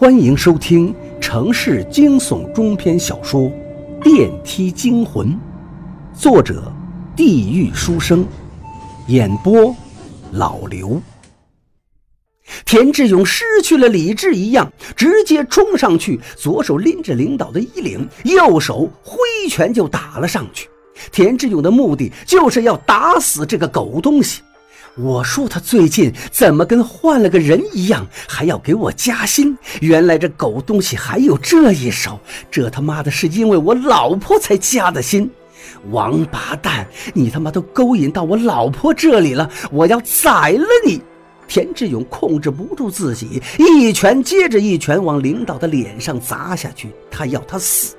欢迎收听城市惊悚中篇小说《电梯惊魂》，作者：地狱书生，演播：老刘。田志勇失去了理智一样，直接冲上去，左手拎着领导的衣领，右手挥拳就打了上去。田志勇的目的就是要打死这个狗东西。我说他最近怎么跟换了个人一样，还要给我加薪？原来这狗东西还有这一手，这他妈的是因为我老婆才加的薪！王八蛋，你他妈都勾引到我老婆这里了，我要宰了你！田志勇控制不住自己，一拳接着一拳往领导的脸上砸下去，他要他死。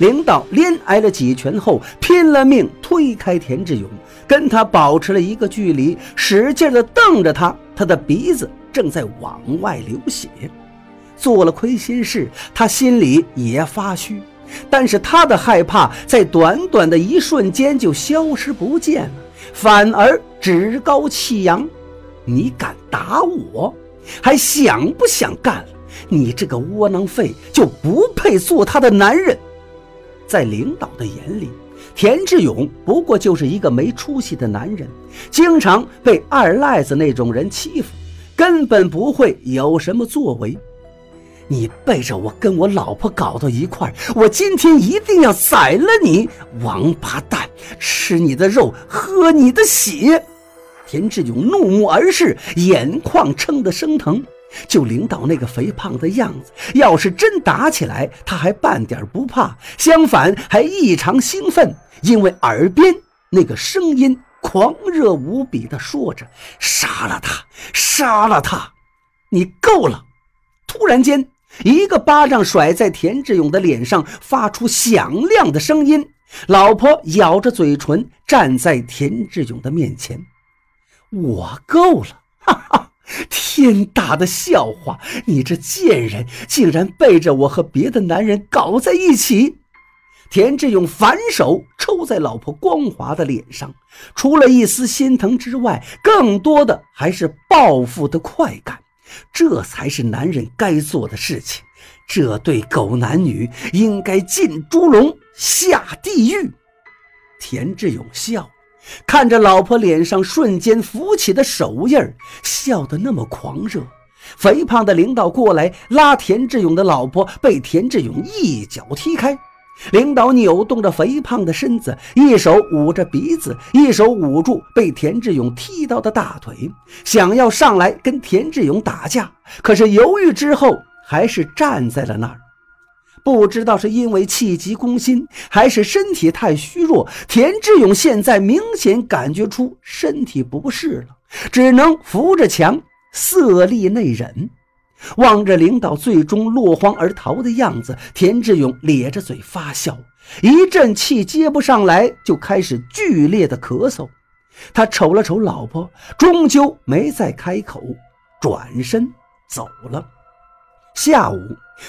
领导连挨了几拳后，拼了命推开田志勇，跟他保持了一个距离，使劲地瞪着他。他的鼻子正在往外流血。做了亏心事，他心里也发虚，但是他的害怕在短短的一瞬间就消失不见了，反而趾高气扬。你敢打我，还想不想干了？你这个窝囊废就不配做他的男人。在领导的眼里，田志勇不过就是一个没出息的男人，经常被二赖子那种人欺负，根本不会有什么作为。你背着我跟我老婆搞到一块儿，我今天一定要宰了你，王八蛋！吃你的肉，喝你的血！田志勇怒目而视，眼眶撑得生疼。就领导那个肥胖的样子，要是真打起来，他还半点不怕，相反还异常兴奋，因为耳边那个声音狂热无比的说着：“杀了他，杀了他！你够了！”突然间，一个巴掌甩在田志勇的脸上，发出响亮的声音。老婆咬着嘴唇站在田志勇的面前：“我够了！” 天大的笑话！你这贱人竟然背着我和别的男人搞在一起！田志勇反手抽在老婆光滑的脸上，除了一丝心疼之外，更多的还是报复的快感。这才是男人该做的事情。这对狗男女应该进猪笼，下地狱。田志勇笑。看着老婆脸上瞬间浮起的手印儿，笑得那么狂热。肥胖的领导过来拉田志勇的老婆，被田志勇一脚踢开。领导扭动着肥胖的身子，一手捂着鼻子，一手捂住被田志勇踢到的大腿，想要上来跟田志勇打架，可是犹豫之后，还是站在了那儿。不知道是因为气急攻心，还是身体太虚弱，田志勇现在明显感觉出身体不适了，只能扶着墙，色厉内荏。望着领导最终落荒而逃的样子，田志勇咧着嘴发笑，一阵气接不上来，就开始剧烈的咳嗽。他瞅了瞅老婆，终究没再开口，转身走了。下午。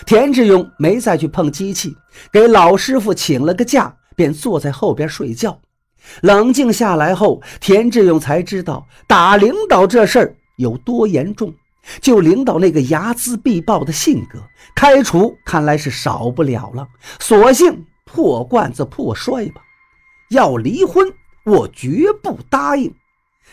田志勇没再去碰机器，给老师傅请了个假，便坐在后边睡觉。冷静下来后，田志勇才知道打领导这事儿有多严重。就领导那个睚眦必报的性格，开除看来是少不了了。索性破罐子破摔吧。要离婚，我绝不答应。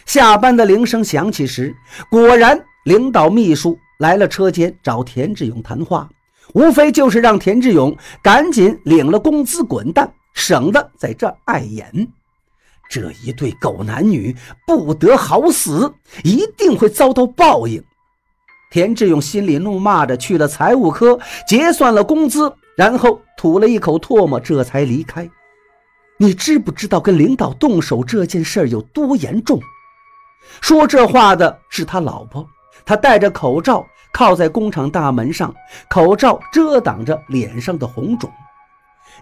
下班的铃声响起时，果然领导秘书来了车间找田志勇谈话。无非就是让田志勇赶紧领了工资滚蛋，省得在这碍眼。这一对狗男女不得好死，一定会遭到报应。田志勇心里怒骂着，去了财务科结算了工资，然后吐了一口唾沫，这才离开。你知不知道跟领导动手这件事有多严重？说这话的是他老婆，他戴着口罩。靠在工厂大门上，口罩遮挡着脸上的红肿。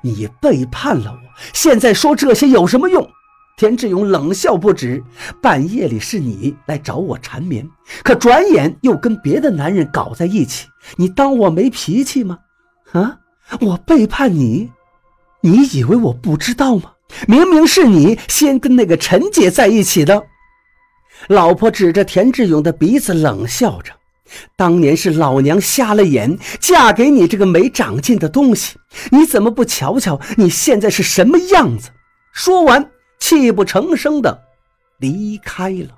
你背叛了我，现在说这些有什么用？田志勇冷笑不止。半夜里是你来找我缠绵，可转眼又跟别的男人搞在一起，你当我没脾气吗？啊，我背叛你，你以为我不知道吗？明明是你先跟那个陈姐在一起的。老婆指着田志勇的鼻子冷笑着。当年是老娘瞎了眼，嫁给你这个没长进的东西，你怎么不瞧瞧你现在是什么样子？”说完，泣不成声的离开了。